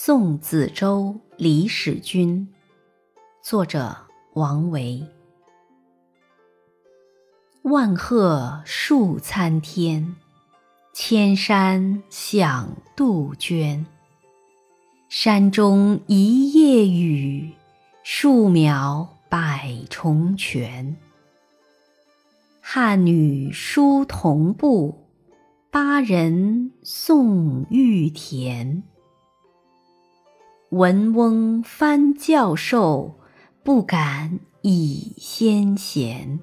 送子周李使君，作者王维。万壑树参天，千山响杜鹃。山中一夜雨，树苗百重泉。汉女书童步，巴人送玉田。文翁翻教授，不敢以先贤。